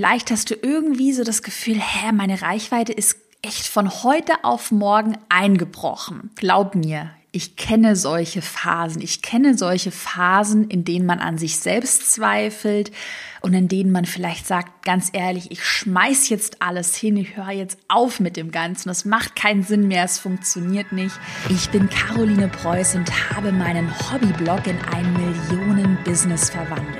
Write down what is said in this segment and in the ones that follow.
vielleicht hast du irgendwie so das Gefühl, hä, meine Reichweite ist echt von heute auf morgen eingebrochen. Glaub mir, ich kenne solche Phasen. Ich kenne solche Phasen, in denen man an sich selbst zweifelt und in denen man vielleicht sagt, ganz ehrlich, ich schmeiß jetzt alles hin, ich höre jetzt auf mit dem Ganzen. Das macht keinen Sinn mehr, es funktioniert nicht. Ich bin Caroline Preuß und habe meinen Hobbyblog in ein Millionen-Business verwandelt.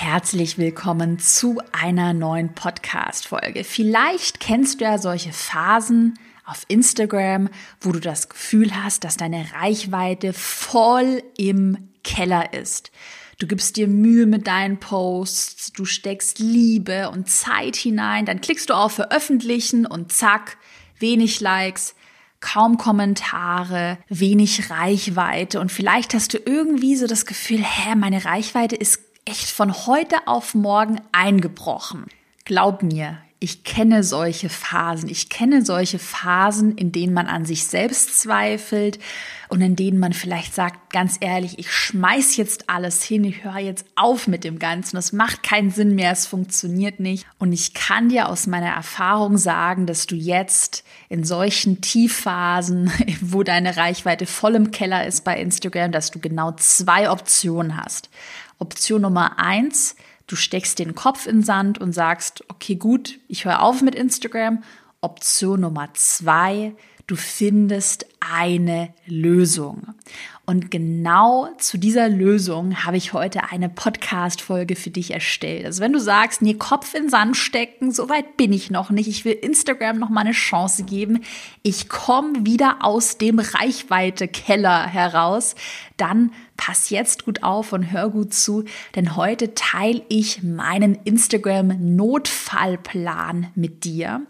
Herzlich willkommen zu einer neuen Podcast-Folge. Vielleicht kennst du ja solche Phasen auf Instagram, wo du das Gefühl hast, dass deine Reichweite voll im Keller ist. Du gibst dir Mühe mit deinen Posts, du steckst Liebe und Zeit hinein, dann klickst du auf Veröffentlichen und zack, wenig Likes, kaum Kommentare, wenig Reichweite und vielleicht hast du irgendwie so das Gefühl, hä, meine Reichweite ist echt von heute auf morgen eingebrochen. Glaub mir, ich kenne solche Phasen. Ich kenne solche Phasen, in denen man an sich selbst zweifelt und in denen man vielleicht sagt, ganz ehrlich, ich schmeiß jetzt alles hin, ich höre jetzt auf mit dem Ganzen. Das macht keinen Sinn mehr, es funktioniert nicht. Und ich kann dir aus meiner Erfahrung sagen, dass du jetzt in solchen Tiefphasen, wo deine Reichweite voll im Keller ist bei Instagram, dass du genau zwei Optionen hast. Option Nummer eins, Du steckst den Kopf in Sand und sagst, okay, gut, ich höre auf mit Instagram. Option Nummer zwei, du findest eine Lösung. Und genau zu dieser Lösung habe ich heute eine Podcast-Folge für dich erstellt. Also wenn du sagst, nee, Kopf in Sand stecken, so weit bin ich noch nicht. Ich will Instagram noch mal eine Chance geben. Ich komme wieder aus dem Reichweite-Keller heraus. Dann pass jetzt gut auf und hör gut zu, denn heute teile ich meinen Instagram-Notfallplan mit dir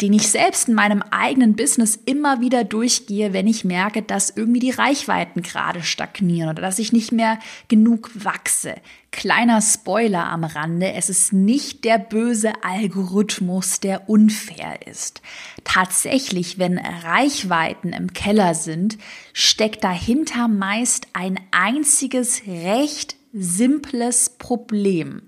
den ich selbst in meinem eigenen Business immer wieder durchgehe, wenn ich merke, dass irgendwie die Reichweiten gerade stagnieren oder dass ich nicht mehr genug wachse. Kleiner Spoiler am Rande, es ist nicht der böse Algorithmus, der unfair ist. Tatsächlich, wenn Reichweiten im Keller sind, steckt dahinter meist ein einziges recht simples Problem.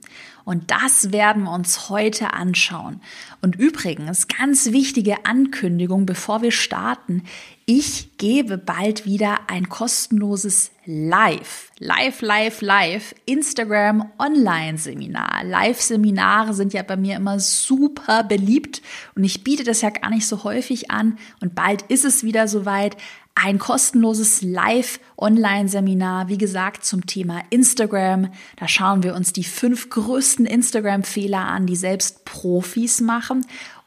Und das werden wir uns heute anschauen. Und übrigens, ganz wichtige Ankündigung, bevor wir starten. Ich gebe bald wieder ein kostenloses Live, Live, Live, Live Instagram Online-Seminar. Live-Seminare sind ja bei mir immer super beliebt und ich biete das ja gar nicht so häufig an. Und bald ist es wieder soweit ein kostenloses Live-Online-Seminar, wie gesagt, zum Thema Instagram. Da schauen wir uns die fünf größten Instagram-Fehler an, die selbst Profis machen.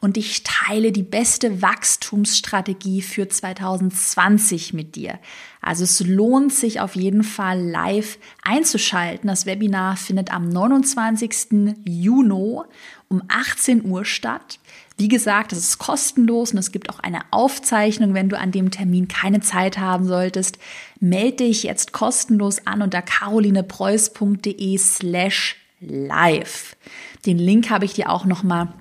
Und ich teile die beste Wachstumsstrategie für 2020 mit dir. Also es lohnt sich auf jeden Fall live einzuschalten. Das Webinar findet am 29. Juni um 18 Uhr statt. Wie gesagt, es ist kostenlos und es gibt auch eine Aufzeichnung, wenn du an dem Termin keine Zeit haben solltest. Melde dich jetzt kostenlos an unter carolinepreuß.de slash live. Den Link habe ich dir auch nochmal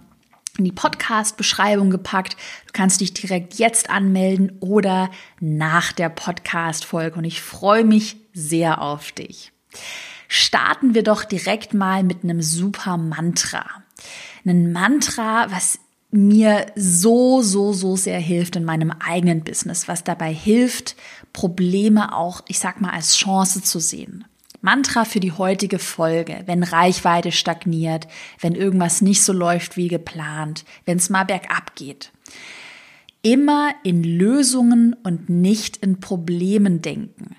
in die Podcast-Beschreibung gepackt. Du kannst dich direkt jetzt anmelden oder nach der Podcast-Folge und ich freue mich sehr auf dich. Starten wir doch direkt mal mit einem super Mantra. Ein Mantra, was mir so, so, so sehr hilft in meinem eigenen Business, was dabei hilft, Probleme auch, ich sag mal, als Chance zu sehen. Mantra für die heutige Folge, wenn Reichweite stagniert, wenn irgendwas nicht so läuft wie geplant, wenn es mal bergab geht. Immer in Lösungen und nicht in Problemen denken.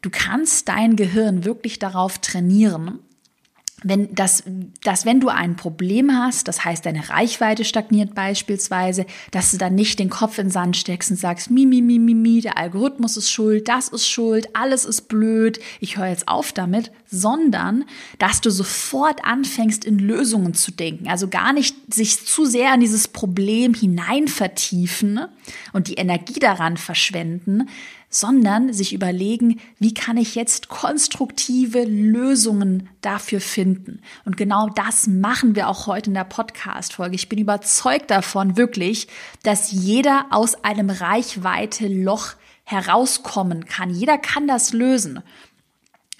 Du kannst dein Gehirn wirklich darauf trainieren, wenn das, dass wenn du ein Problem hast, das heißt deine Reichweite stagniert beispielsweise, dass du dann nicht den Kopf in den Sand steckst und sagst, mi, mi, mi, mi, mi, der Algorithmus ist schuld, das ist schuld, alles ist blöd, ich höre jetzt auf damit, sondern dass du sofort anfängst in Lösungen zu denken. Also gar nicht sich zu sehr in dieses Problem hinein vertiefen und die Energie daran verschwenden, sondern sich überlegen, wie kann ich jetzt konstruktive Lösungen dafür finden. Und genau das machen wir auch heute in der Podcast-Folge. Ich bin überzeugt davon, wirklich, dass jeder aus einem Reichweite-Loch herauskommen kann. Jeder kann das lösen.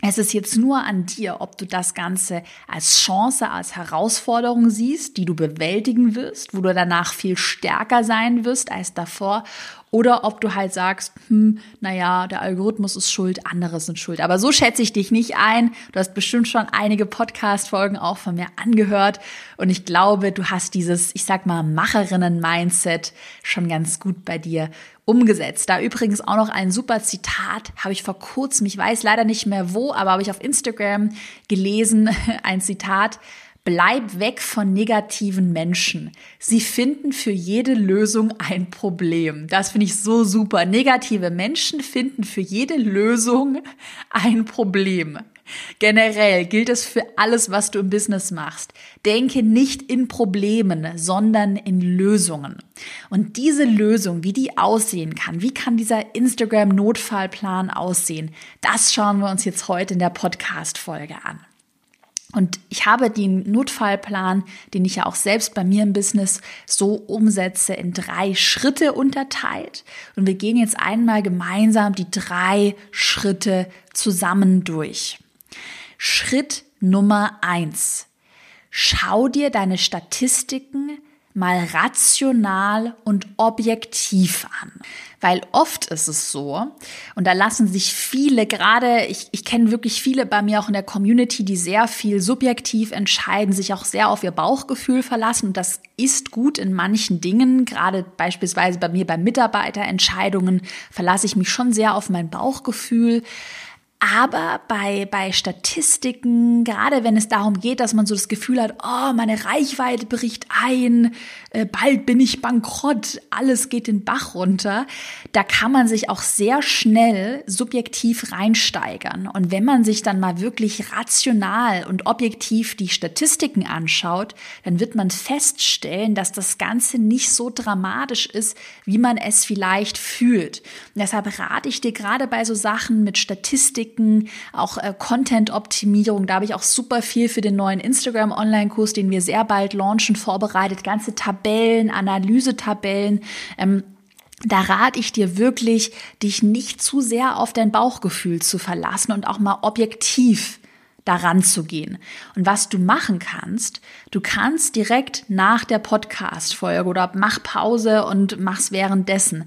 Es ist jetzt nur an dir, ob du das Ganze als Chance, als Herausforderung siehst, die du bewältigen wirst, wo du danach viel stärker sein wirst als davor, oder ob du halt sagst, hm, naja, der Algorithmus ist schuld, andere sind schuld. Aber so schätze ich dich nicht ein. Du hast bestimmt schon einige Podcast-Folgen auch von mir angehört. Und ich glaube, du hast dieses, ich sag mal, Macherinnen-Mindset schon ganz gut bei dir umgesetzt. Da übrigens auch noch ein super Zitat, habe ich vor kurzem, ich weiß leider nicht mehr wo, aber habe ich auf Instagram gelesen, ein Zitat. Bleib weg von negativen Menschen. Sie finden für jede Lösung ein Problem. Das finde ich so super. Negative Menschen finden für jede Lösung ein Problem. Generell gilt es für alles, was du im Business machst. Denke nicht in Problemen, sondern in Lösungen. Und diese Lösung, wie die aussehen kann, wie kann dieser Instagram-Notfallplan aussehen, das schauen wir uns jetzt heute in der Podcast-Folge an. Und ich habe den Notfallplan, den ich ja auch selbst bei mir im Business so umsetze, in drei Schritte unterteilt. Und wir gehen jetzt einmal gemeinsam die drei Schritte zusammen durch. Schritt Nummer eins. Schau dir deine Statistiken mal rational und objektiv an. Weil oft ist es so, und da lassen sich viele, gerade ich, ich kenne wirklich viele bei mir auch in der Community, die sehr viel subjektiv entscheiden, sich auch sehr auf ihr Bauchgefühl verlassen. Und das ist gut in manchen Dingen, gerade beispielsweise bei mir bei Mitarbeiterentscheidungen verlasse ich mich schon sehr auf mein Bauchgefühl. Aber bei, bei Statistiken, gerade wenn es darum geht, dass man so das Gefühl hat, oh, meine Reichweite bricht ein, äh, bald bin ich bankrott, alles geht den Bach runter, da kann man sich auch sehr schnell subjektiv reinsteigern. Und wenn man sich dann mal wirklich rational und objektiv die Statistiken anschaut, dann wird man feststellen, dass das Ganze nicht so dramatisch ist, wie man es vielleicht fühlt. Und deshalb rate ich dir gerade bei so Sachen mit Statistiken, Statistiken, auch äh, Content-Optimierung. Da habe ich auch super viel für den neuen Instagram-Online-Kurs, den wir sehr bald launchen, vorbereitet. Ganze Tabellen, Analysetabellen. Ähm, da rate ich dir wirklich, dich nicht zu sehr auf dein Bauchgefühl zu verlassen und auch mal objektiv daran zu gehen. Und was du machen kannst, du kannst direkt nach der Podcast-Folge oder mach Pause und mach's währenddessen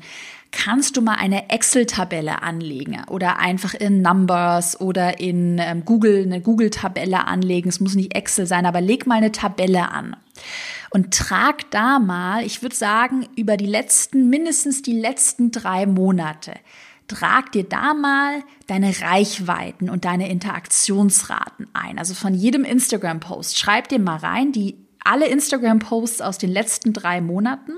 kannst du mal eine Excel-Tabelle anlegen oder einfach in Numbers oder in ähm, Google eine Google-Tabelle anlegen. Es muss nicht Excel sein, aber leg mal eine Tabelle an und trag da mal, ich würde sagen, über die letzten, mindestens die letzten drei Monate, trag dir da mal deine Reichweiten und deine Interaktionsraten ein. Also von jedem Instagram-Post. Schreib dir mal rein, die alle Instagram-Posts aus den letzten drei Monaten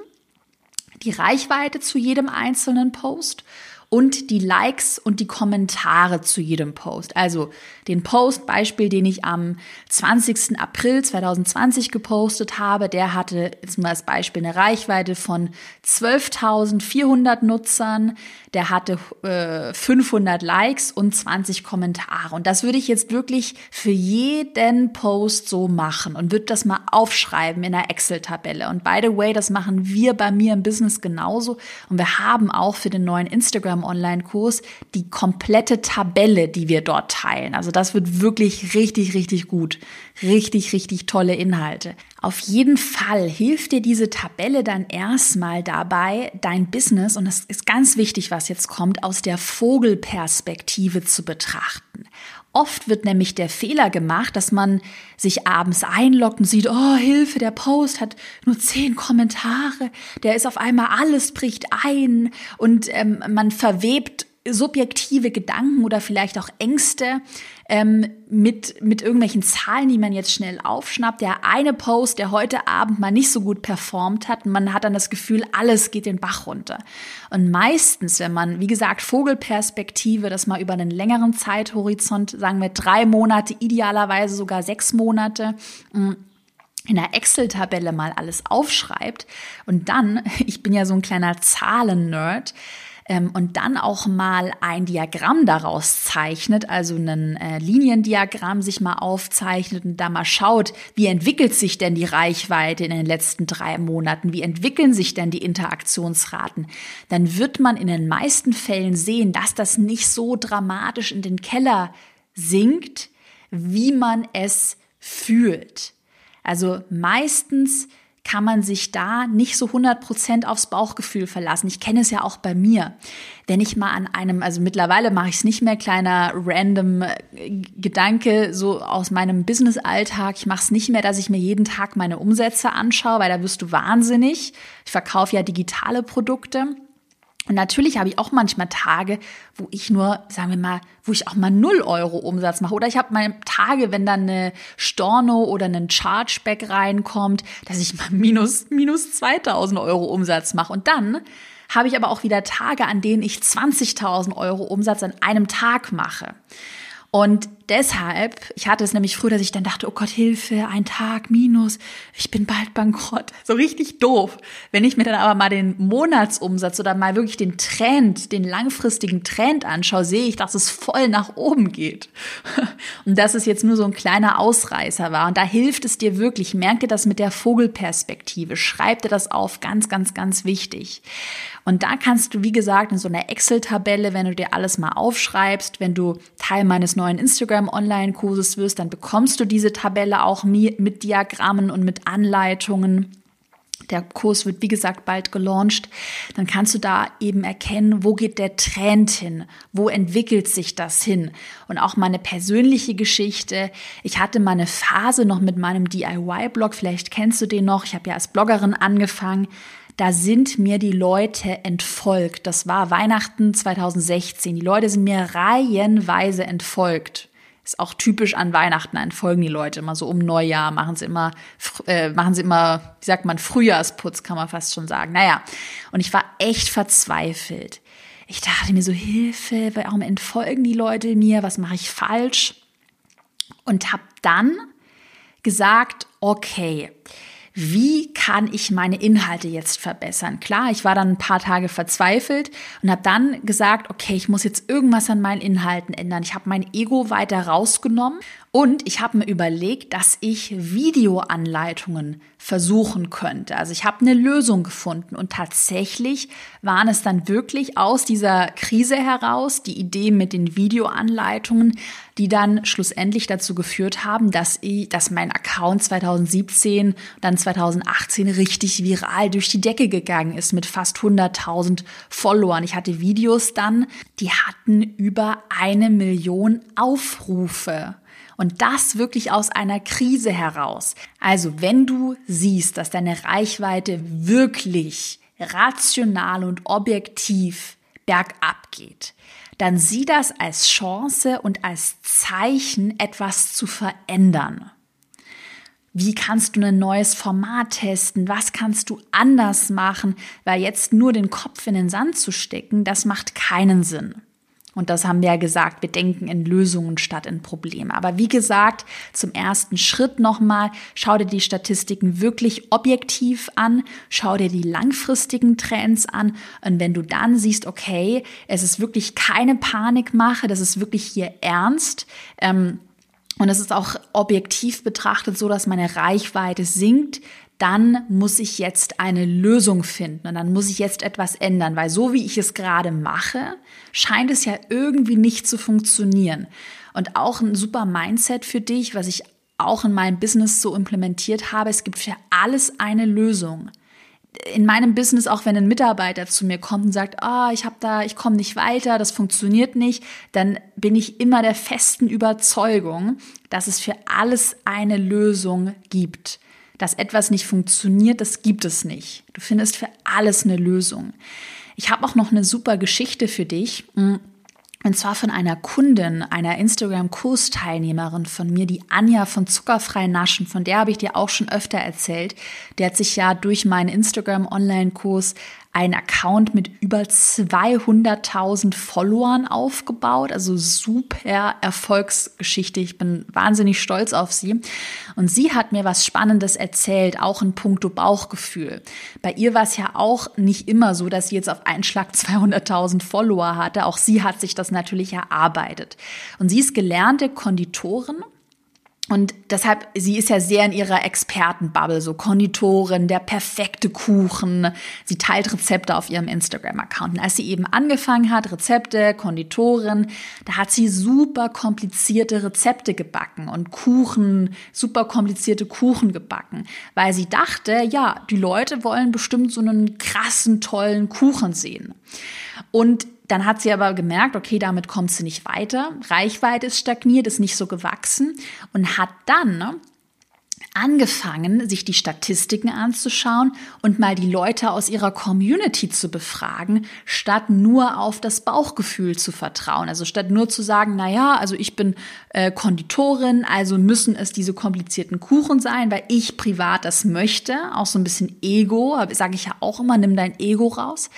die Reichweite zu jedem einzelnen Post und die Likes und die Kommentare zu jedem Post. Also den Post, Beispiel, den ich am 20. April 2020 gepostet habe, der hatte jetzt mal als Beispiel eine Reichweite von 12.400 Nutzern, der hatte äh, 500 Likes und 20 Kommentare. Und das würde ich jetzt wirklich für jeden Post so machen und würde das mal aufschreiben in einer Excel-Tabelle. Und by the way, das machen wir bei mir im Business genauso. Und wir haben auch für den neuen Instagram-Online-Kurs die komplette Tabelle, die wir dort teilen. Also das wird wirklich richtig, richtig gut. Richtig, richtig tolle Inhalte. Auf jeden Fall hilft dir diese Tabelle dann erstmal dabei, dein Business, und das ist ganz wichtig, was jetzt kommt, aus der Vogelperspektive zu betrachten. Oft wird nämlich der Fehler gemacht, dass man sich abends einloggt und sieht, oh Hilfe, der Post hat nur zehn Kommentare, der ist auf einmal alles bricht ein und ähm, man verwebt subjektive Gedanken oder vielleicht auch Ängste ähm, mit, mit irgendwelchen Zahlen, die man jetzt schnell aufschnappt. Der eine Post, der heute Abend mal nicht so gut performt hat, man hat dann das Gefühl, alles geht den Bach runter. Und meistens, wenn man, wie gesagt, Vogelperspektive, das mal über einen längeren Zeithorizont, sagen wir drei Monate, idealerweise sogar sechs Monate, mm, in der Excel-Tabelle mal alles aufschreibt und dann, ich bin ja so ein kleiner Zahlen-Nerd, ähm, und dann auch mal ein Diagramm daraus zeichnet, also ein äh, Liniendiagramm sich mal aufzeichnet und da mal schaut, wie entwickelt sich denn die Reichweite in den letzten drei Monaten, wie entwickeln sich denn die Interaktionsraten, dann wird man in den meisten Fällen sehen, dass das nicht so dramatisch in den Keller sinkt, wie man es fühlt. Also meistens kann man sich da nicht so 100% aufs Bauchgefühl verlassen. Ich kenne es ja auch bei mir. Wenn ich mal an einem, also mittlerweile mache ich es nicht mehr, kleiner random äh, Gedanke so aus meinem Business-Alltag. Ich mache es nicht mehr, dass ich mir jeden Tag meine Umsätze anschaue, weil da wirst du wahnsinnig. Ich verkaufe ja digitale Produkte. Und natürlich habe ich auch manchmal Tage, wo ich nur, sagen wir mal, wo ich auch mal 0 Euro Umsatz mache. Oder ich habe mal Tage, wenn dann eine Storno oder ein Chargeback reinkommt, dass ich mal minus, minus 2000 Euro Umsatz mache. Und dann habe ich aber auch wieder Tage, an denen ich 20.000 Euro Umsatz an einem Tag mache. Und deshalb, ich hatte es nämlich früher, dass ich dann dachte, oh Gott, Hilfe, ein Tag minus, ich bin bald bankrott. So richtig doof. Wenn ich mir dann aber mal den Monatsumsatz oder mal wirklich den Trend, den langfristigen Trend anschaue, sehe ich, dass es voll nach oben geht. Und dass es jetzt nur so ein kleiner Ausreißer war. Und da hilft es dir wirklich. Merk dir das mit der Vogelperspektive. Schreib dir das auf. Ganz, ganz, ganz wichtig. Und da kannst du, wie gesagt, in so einer Excel-Tabelle, wenn du dir alles mal aufschreibst, wenn du Teil meines neuen Instagram-Online-Kurses wirst, dann bekommst du diese Tabelle auch mit Diagrammen und mit Anleitungen. Der Kurs wird, wie gesagt, bald gelauncht. Dann kannst du da eben erkennen, wo geht der Trend hin? Wo entwickelt sich das hin? Und auch meine persönliche Geschichte. Ich hatte mal eine Phase noch mit meinem DIY-Blog. Vielleicht kennst du den noch. Ich habe ja als Bloggerin angefangen da sind mir die Leute entfolgt. Das war Weihnachten 2016. Die Leute sind mir reihenweise entfolgt. Ist auch typisch an Weihnachten entfolgen die Leute immer so um Neujahr machen sie immer äh, machen sie immer, wie sagt man, Frühjahrsputz kann man fast schon sagen. Naja, und ich war echt verzweifelt. Ich dachte mir so Hilfe, warum entfolgen die Leute mir? Was mache ich falsch? Und habe dann gesagt, okay, wie kann ich meine Inhalte jetzt verbessern? Klar, ich war dann ein paar Tage verzweifelt und habe dann gesagt, okay, ich muss jetzt irgendwas an meinen Inhalten ändern. Ich habe mein Ego weiter rausgenommen und ich habe mir überlegt, dass ich Videoanleitungen versuchen könnte. Also ich habe eine Lösung gefunden und tatsächlich waren es dann wirklich aus dieser Krise heraus die Idee mit den Videoanleitungen, die dann schlussendlich dazu geführt haben, dass ich, dass mein Account 2017 dann 2018 richtig viral durch die Decke gegangen ist mit fast 100.000 Followern. Ich hatte Videos dann, die hatten über eine Million Aufrufe. Und das wirklich aus einer Krise heraus. Also wenn du siehst, dass deine Reichweite wirklich rational und objektiv bergab geht, dann sieh das als Chance und als Zeichen, etwas zu verändern. Wie kannst du ein neues Format testen? Was kannst du anders machen? Weil jetzt nur den Kopf in den Sand zu stecken, das macht keinen Sinn. Und das haben wir ja gesagt, wir denken in Lösungen statt in Probleme. Aber wie gesagt, zum ersten Schritt nochmal, schau dir die Statistiken wirklich objektiv an, schau dir die langfristigen Trends an. Und wenn du dann siehst, okay, es ist wirklich keine Panikmache, das ist wirklich hier ernst, ähm, und es ist auch objektiv betrachtet so, dass meine Reichweite sinkt, dann muss ich jetzt eine Lösung finden und dann muss ich jetzt etwas ändern, weil so wie ich es gerade mache, scheint es ja irgendwie nicht zu funktionieren. Und auch ein super Mindset für dich, was ich auch in meinem Business so implementiert habe, es gibt für alles eine Lösung. In meinem Business, auch wenn ein Mitarbeiter zu mir kommt und sagt, oh, ich habe da, ich komme nicht weiter, das funktioniert nicht, dann bin ich immer der festen Überzeugung, dass es für alles eine Lösung gibt dass etwas nicht funktioniert, das gibt es nicht. Du findest für alles eine Lösung. Ich habe auch noch eine super Geschichte für dich. Hm, Und zwar von einer Kundin, einer Instagram-Kursteilnehmerin von mir, die Anja von Zuckerfrei Naschen. Von der habe ich dir auch schon öfter erzählt. Der hat sich ja durch meinen Instagram-Online-Kurs einen Account mit über 200.000 Followern aufgebaut. Also super Erfolgsgeschichte. Ich bin wahnsinnig stolz auf sie. Und sie hat mir was Spannendes erzählt, auch in puncto Bauchgefühl. Bei ihr war es ja auch nicht immer so, dass sie jetzt auf einen Schlag 200.000 Follower hatte. Auch sie hat sich das natürlich erarbeitet. Und sie ist gelernte Konditorin und deshalb, sie ist ja sehr in ihrer Expertenbubble, so Konditorin, der perfekte Kuchen. Sie teilt Rezepte auf ihrem Instagram-Account. Und als sie eben angefangen hat, Rezepte, Konditorin, da hat sie super komplizierte Rezepte gebacken und Kuchen, super komplizierte Kuchen gebacken, weil sie dachte, ja, die Leute wollen bestimmt so einen krassen, tollen Kuchen sehen. Und dann hat sie aber gemerkt, okay, damit kommt sie nicht weiter. Reichweite ist stagniert, ist nicht so gewachsen und hat dann ne, angefangen, sich die Statistiken anzuschauen und mal die Leute aus ihrer Community zu befragen, statt nur auf das Bauchgefühl zu vertrauen. Also statt nur zu sagen, na ja, also ich bin äh, Konditorin, also müssen es diese komplizierten Kuchen sein, weil ich privat das möchte. Auch so ein bisschen Ego, sage ich ja auch immer, nimm dein Ego raus.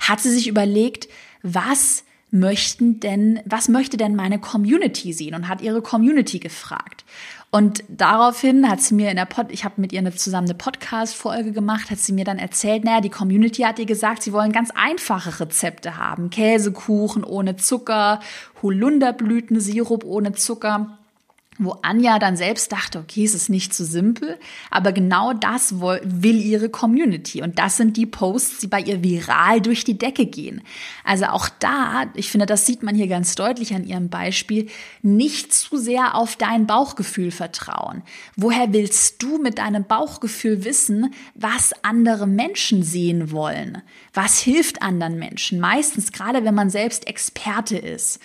Hat sie sich überlegt, was möchten denn, was möchte denn meine Community sehen und hat ihre Community gefragt. Und daraufhin hat sie mir in der Pod, ich habe mit ihr eine, zusammen eine Podcast-Folge gemacht, hat sie mir dann erzählt, naja, die Community hat ihr gesagt, sie wollen ganz einfache Rezepte haben. Käsekuchen ohne Zucker, Holunderblütensirup ohne Zucker wo Anja dann selbst dachte, okay, es ist nicht so simpel, aber genau das will ihre Community und das sind die Posts, die bei ihr viral durch die Decke gehen. Also auch da, ich finde, das sieht man hier ganz deutlich an ihrem Beispiel, nicht zu sehr auf dein Bauchgefühl vertrauen. Woher willst du mit deinem Bauchgefühl wissen, was andere Menschen sehen wollen? Was hilft anderen Menschen? Meistens, gerade wenn man selbst Experte ist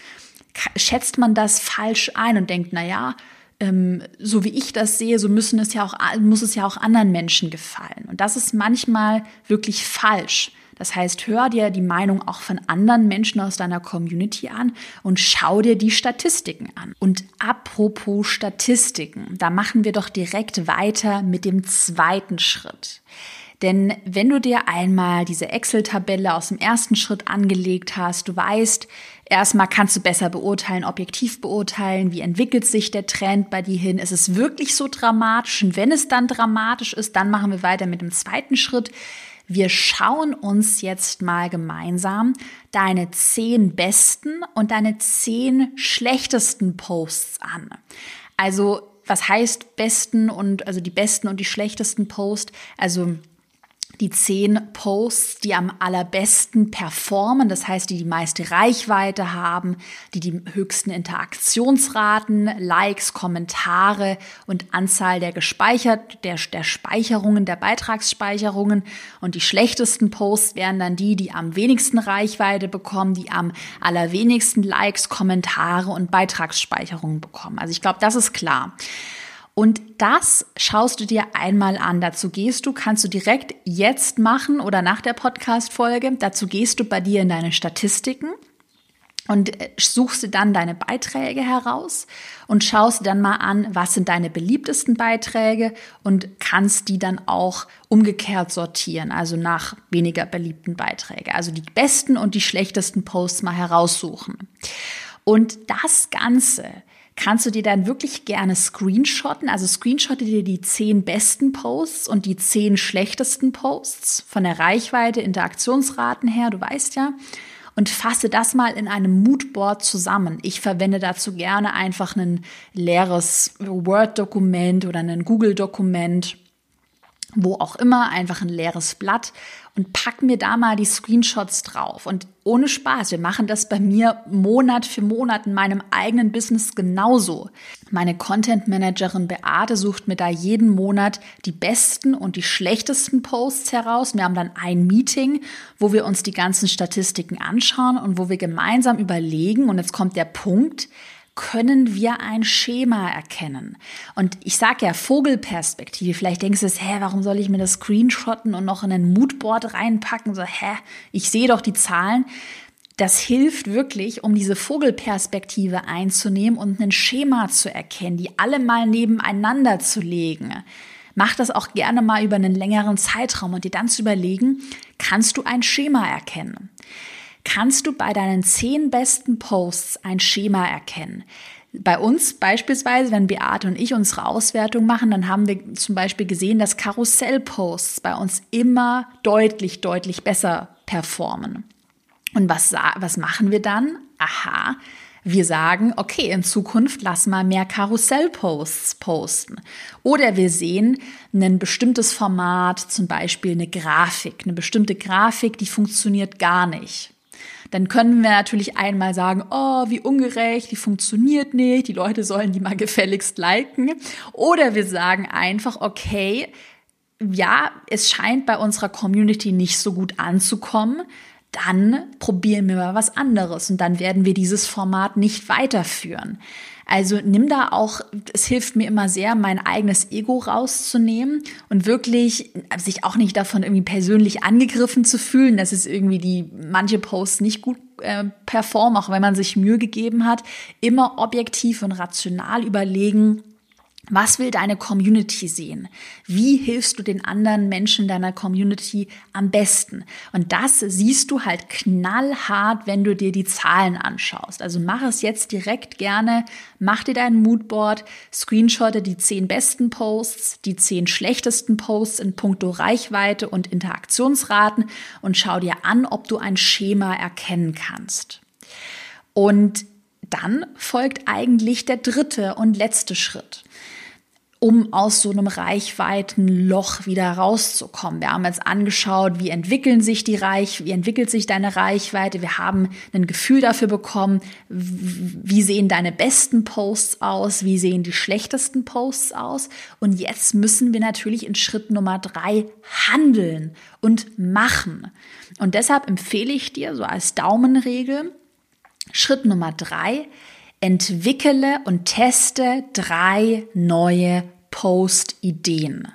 schätzt man das falsch ein und denkt, na ja, ähm, so wie ich das sehe, so müssen es ja auch, muss es ja auch anderen Menschen gefallen. Und das ist manchmal wirklich falsch. Das heißt, hör dir die Meinung auch von anderen Menschen aus deiner Community an und schau dir die Statistiken an. Und apropos Statistiken, da machen wir doch direkt weiter mit dem zweiten Schritt. Denn wenn du dir einmal diese Excel-Tabelle aus dem ersten Schritt angelegt hast, du weißt, erstmal kannst du besser beurteilen, objektiv beurteilen, wie entwickelt sich der Trend bei dir hin, ist es wirklich so dramatisch? Und wenn es dann dramatisch ist, dann machen wir weiter mit dem zweiten Schritt. Wir schauen uns jetzt mal gemeinsam deine zehn besten und deine zehn schlechtesten Posts an. Also was heißt besten und also die besten und die schlechtesten Posts? Also die zehn Posts, die am allerbesten performen, das heißt, die die meiste Reichweite haben, die die höchsten Interaktionsraten, Likes, Kommentare und Anzahl der gespeichert, der, der Speicherungen, der Beitragsspeicherungen. Und die schlechtesten Posts wären dann die, die am wenigsten Reichweite bekommen, die am allerwenigsten Likes, Kommentare und Beitragsspeicherungen bekommen. Also ich glaube, das ist klar. Und das schaust du dir einmal an. Dazu gehst du, kannst du direkt jetzt machen oder nach der Podcast-Folge. Dazu gehst du bei dir in deine Statistiken und äh, suchst dir dann deine Beiträge heraus und schaust dann mal an, was sind deine beliebtesten Beiträge und kannst die dann auch umgekehrt sortieren, also nach weniger beliebten Beiträge. Also die besten und die schlechtesten Posts mal heraussuchen. Und das Ganze kannst du dir dann wirklich gerne screenshotten. Also screenshotte dir die zehn besten Posts und die zehn schlechtesten Posts von der Reichweite, Interaktionsraten her, du weißt ja. Und fasse das mal in einem Moodboard zusammen. Ich verwende dazu gerne einfach ein leeres Word-Dokument oder ein Google-Dokument wo auch immer, einfach ein leeres Blatt und pack mir da mal die Screenshots drauf. Und ohne Spaß, wir machen das bei mir Monat für Monat in meinem eigenen Business genauso. Meine Content Managerin Beate sucht mir da jeden Monat die besten und die schlechtesten Posts heraus. Wir haben dann ein Meeting, wo wir uns die ganzen Statistiken anschauen und wo wir gemeinsam überlegen, und jetzt kommt der Punkt, können wir ein Schema erkennen. Und ich sage ja Vogelperspektive. Vielleicht denkst du, hä, warum soll ich mir das screenshotten und noch in ein Moodboard reinpacken? So, hä, ich sehe doch die Zahlen. das hilft wirklich, um diese Vogelperspektive einzunehmen und ein Schema zu erkennen, die alle mal nebeneinander zu legen. Mach das auch gerne mal über einen längeren Zeitraum und dir dann zu überlegen, kannst du ein Schema erkennen? Kannst du bei deinen zehn besten Posts ein Schema erkennen? Bei uns beispielsweise, wenn Beate und ich unsere Auswertung machen, dann haben wir zum Beispiel gesehen, dass Karussellposts bei uns immer deutlich, deutlich besser performen. Und was, was machen wir dann? Aha, wir sagen, okay, in Zukunft lass mal mehr Karussellposts posten. Oder wir sehen ein bestimmtes Format, zum Beispiel eine Grafik, eine bestimmte Grafik, die funktioniert gar nicht. Dann können wir natürlich einmal sagen, oh, wie ungerecht, die funktioniert nicht, die Leute sollen die mal gefälligst liken. Oder wir sagen einfach, okay, ja, es scheint bei unserer Community nicht so gut anzukommen dann probieren wir mal was anderes und dann werden wir dieses Format nicht weiterführen. Also nimm da auch, es hilft mir immer sehr, mein eigenes Ego rauszunehmen und wirklich sich auch nicht davon irgendwie persönlich angegriffen zu fühlen, dass es irgendwie die manche Posts nicht gut äh, performen, auch wenn man sich Mühe gegeben hat. Immer objektiv und rational überlegen, was will deine Community sehen? Wie hilfst du den anderen Menschen deiner Community am besten? Und das siehst du halt knallhart, wenn du dir die Zahlen anschaust. Also mach es jetzt direkt gerne, mach dir dein Moodboard, screenshotte die zehn besten Posts, die zehn schlechtesten Posts in puncto Reichweite und Interaktionsraten und schau dir an, ob du ein Schema erkennen kannst. Und dann folgt eigentlich der dritte und letzte Schritt um aus so einem Reichweitenloch wieder rauszukommen. Wir haben jetzt angeschaut, wie entwickeln sich die Reich, wie entwickelt sich deine Reichweite. Wir haben ein Gefühl dafür bekommen, wie sehen deine besten Posts aus, wie sehen die schlechtesten Posts aus. Und jetzt müssen wir natürlich in Schritt Nummer drei handeln und machen. Und deshalb empfehle ich dir so als Daumenregel, Schritt Nummer drei, entwickele und teste drei neue Post-Ideen.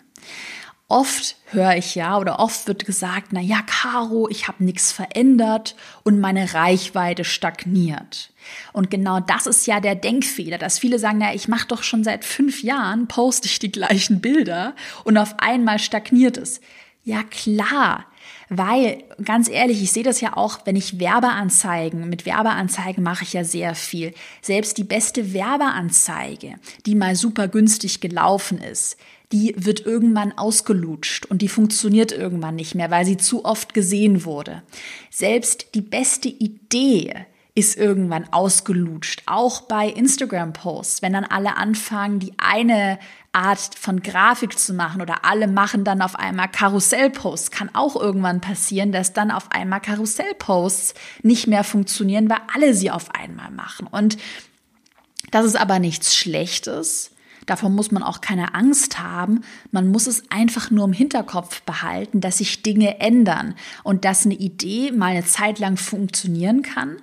Oft höre ich ja oder oft wird gesagt, na ja, Caro, ich habe nichts verändert und meine Reichweite stagniert. Und genau das ist ja der Denkfehler, dass viele sagen, na, ich mache doch schon seit fünf Jahren, poste ich die gleichen Bilder und auf einmal stagniert es. Ja klar, weil, ganz ehrlich, ich sehe das ja auch, wenn ich Werbeanzeigen, mit Werbeanzeigen mache ich ja sehr viel. Selbst die beste Werbeanzeige, die mal super günstig gelaufen ist, die wird irgendwann ausgelutscht und die funktioniert irgendwann nicht mehr, weil sie zu oft gesehen wurde. Selbst die beste Idee, ist irgendwann ausgelutscht. Auch bei Instagram-Posts, wenn dann alle anfangen, die eine Art von Grafik zu machen oder alle machen dann auf einmal Karussell-Posts, kann auch irgendwann passieren, dass dann auf einmal Karussell-Posts nicht mehr funktionieren, weil alle sie auf einmal machen. Und das ist aber nichts Schlechtes. Davon muss man auch keine Angst haben. Man muss es einfach nur im Hinterkopf behalten, dass sich Dinge ändern und dass eine Idee mal eine Zeit lang funktionieren kann,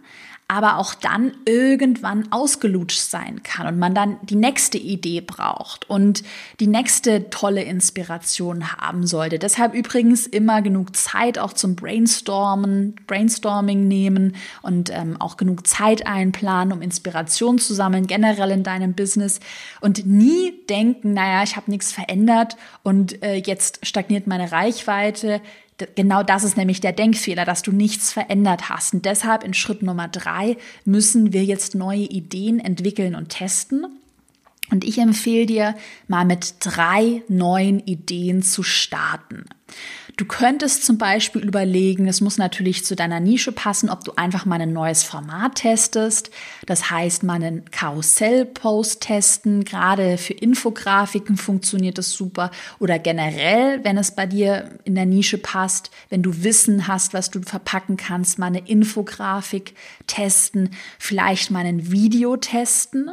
aber auch dann irgendwann ausgelutscht sein kann und man dann die nächste Idee braucht und die nächste tolle Inspiration haben sollte. Deshalb übrigens immer genug Zeit auch zum Brainstormen, Brainstorming nehmen und ähm, auch genug Zeit einplanen, um Inspiration zu sammeln, generell in deinem Business und nie denken, naja, ich habe nichts verändert und äh, jetzt stagniert meine Reichweite genau das ist nämlich der Denkfehler, dass du nichts verändert hast. Und deshalb in Schritt Nummer drei müssen wir jetzt neue Ideen entwickeln und testen. Und ich empfehle dir, mal mit drei neuen Ideen zu starten. Du könntest zum Beispiel überlegen, es muss natürlich zu deiner Nische passen, ob du einfach mal ein neues Format testest. Das heißt, mal einen Karussell-Post testen. Gerade für Infografiken funktioniert das super. Oder generell, wenn es bei dir in der Nische passt, wenn du Wissen hast, was du verpacken kannst, mal eine Infografik testen. Vielleicht mal ein Video testen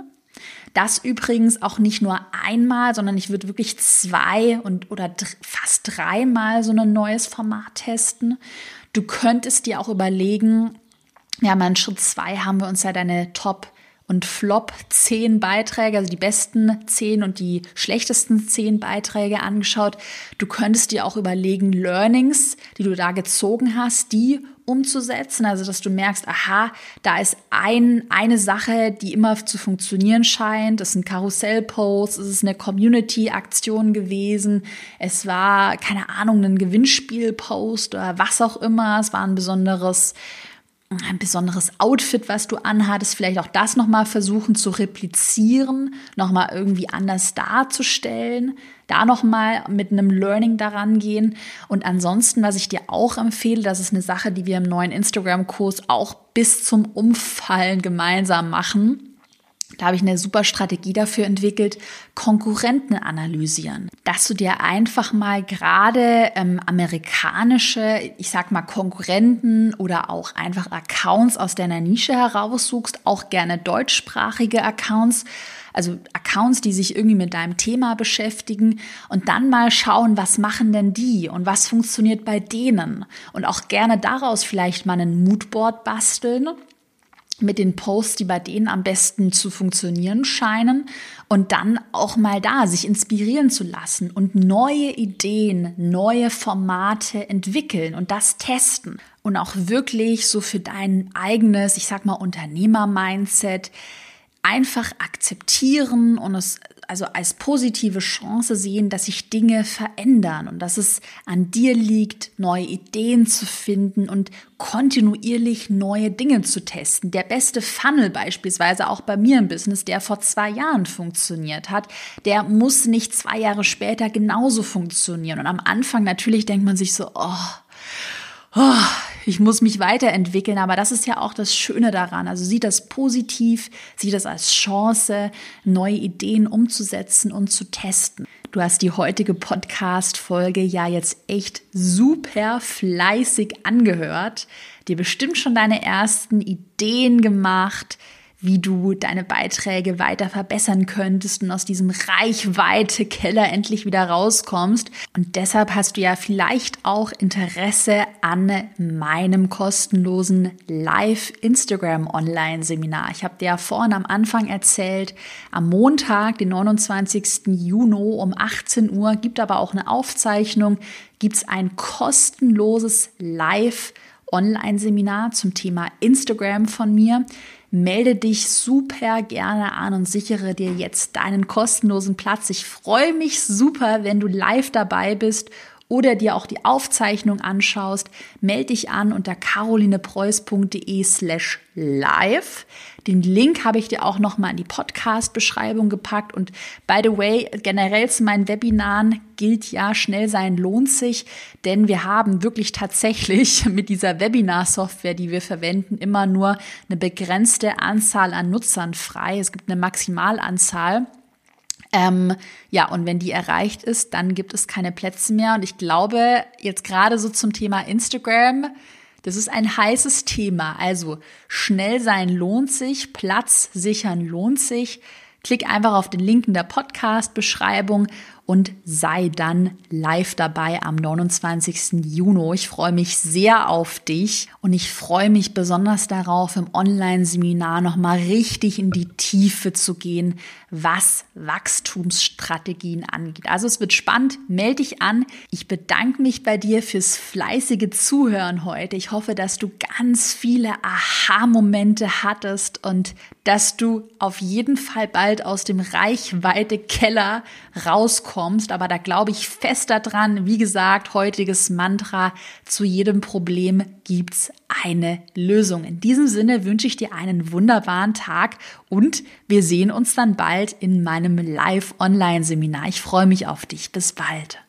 das übrigens auch nicht nur einmal, sondern ich würde wirklich zwei und oder fast dreimal so ein neues Format testen. Du könntest dir auch überlegen, ja, mal in Schritt zwei haben wir uns ja deine Top und Flop zehn Beiträge, also die besten zehn und die schlechtesten zehn Beiträge angeschaut. Du könntest dir auch überlegen, Learnings, die du da gezogen hast, die umzusetzen, also dass du merkst, aha, da ist ein, eine Sache, die immer zu funktionieren scheint. Das sind Karussellposts, es ist eine Community-Aktion gewesen, es war, keine Ahnung, ein Gewinnspiel-Post oder was auch immer, es war ein besonderes ein besonderes Outfit, was du anhattest, vielleicht auch das nochmal versuchen zu replizieren, nochmal irgendwie anders darzustellen, da nochmal mit einem Learning daran gehen. Und ansonsten, was ich dir auch empfehle, das ist eine Sache, die wir im neuen Instagram-Kurs auch bis zum Umfallen gemeinsam machen da habe ich eine super Strategie dafür entwickelt, Konkurrenten analysieren. Dass du dir einfach mal gerade ähm, amerikanische, ich sag mal Konkurrenten oder auch einfach Accounts aus deiner Nische heraussuchst, auch gerne deutschsprachige Accounts, also Accounts, die sich irgendwie mit deinem Thema beschäftigen und dann mal schauen, was machen denn die und was funktioniert bei denen und auch gerne daraus vielleicht mal ein Moodboard basteln mit den Posts, die bei denen am besten zu funktionieren scheinen und dann auch mal da sich inspirieren zu lassen und neue Ideen, neue Formate entwickeln und das testen und auch wirklich so für dein eigenes, ich sag mal Unternehmer-Mindset einfach akzeptieren und es also als positive Chance sehen, dass sich Dinge verändern und dass es an dir liegt, neue Ideen zu finden und kontinuierlich neue Dinge zu testen. Der beste Funnel beispielsweise auch bei mir im Business, der vor zwei Jahren funktioniert hat, der muss nicht zwei Jahre später genauso funktionieren. Und am Anfang natürlich denkt man sich so, oh, oh, ich muss mich weiterentwickeln, aber das ist ja auch das Schöne daran. Also sieh das positiv, sieh das als Chance, neue Ideen umzusetzen und zu testen. Du hast die heutige Podcast-Folge ja jetzt echt super fleißig angehört, dir bestimmt schon deine ersten Ideen gemacht, wie du deine Beiträge weiter verbessern könntest und aus diesem Reichweite-Keller endlich wieder rauskommst. Und deshalb hast du ja vielleicht auch Interesse an meinem kostenlosen Live-Instagram-Online-Seminar. Ich habe dir ja vorhin am Anfang erzählt, am Montag, den 29. Juni um 18 Uhr, gibt aber auch eine Aufzeichnung, gibt es ein kostenloses Live- Online-Seminar zum Thema Instagram von mir melde dich super gerne an und sichere dir jetzt deinen kostenlosen Platz. Ich freue mich super, wenn du live dabei bist oder dir auch die Aufzeichnung anschaust, melde dich an unter carolinepreuß.de slash live. Den Link habe ich dir auch nochmal in die Podcast-Beschreibung gepackt. Und by the way, generell zu meinen Webinaren gilt ja, schnell sein lohnt sich, denn wir haben wirklich tatsächlich mit dieser Webinar-Software, die wir verwenden, immer nur eine begrenzte Anzahl an Nutzern frei. Es gibt eine Maximalanzahl. Ähm, ja, und wenn die erreicht ist, dann gibt es keine Plätze mehr. Und ich glaube, jetzt gerade so zum Thema Instagram, das ist ein heißes Thema. Also schnell sein lohnt sich, Platz sichern lohnt sich. Klick einfach auf den Link in der Podcast-Beschreibung und sei dann live dabei am 29. Juni. Ich freue mich sehr auf dich und ich freue mich besonders darauf, im Online-Seminar nochmal richtig in die Tiefe zu gehen, was Wachstumsstrategien angeht. Also es wird spannend. Melde dich an. Ich bedanke mich bei dir fürs fleißige Zuhören heute. Ich hoffe, dass du ganz viele Aha-Momente hattest und dass du auf jeden Fall bald aus dem Reichweite-Keller rauskommst kommst, aber da glaube ich fest daran. Wie gesagt, heutiges Mantra, zu jedem Problem gibt's eine Lösung. In diesem Sinne wünsche ich dir einen wunderbaren Tag und wir sehen uns dann bald in meinem Live-Online-Seminar. Ich freue mich auf dich. Bis bald.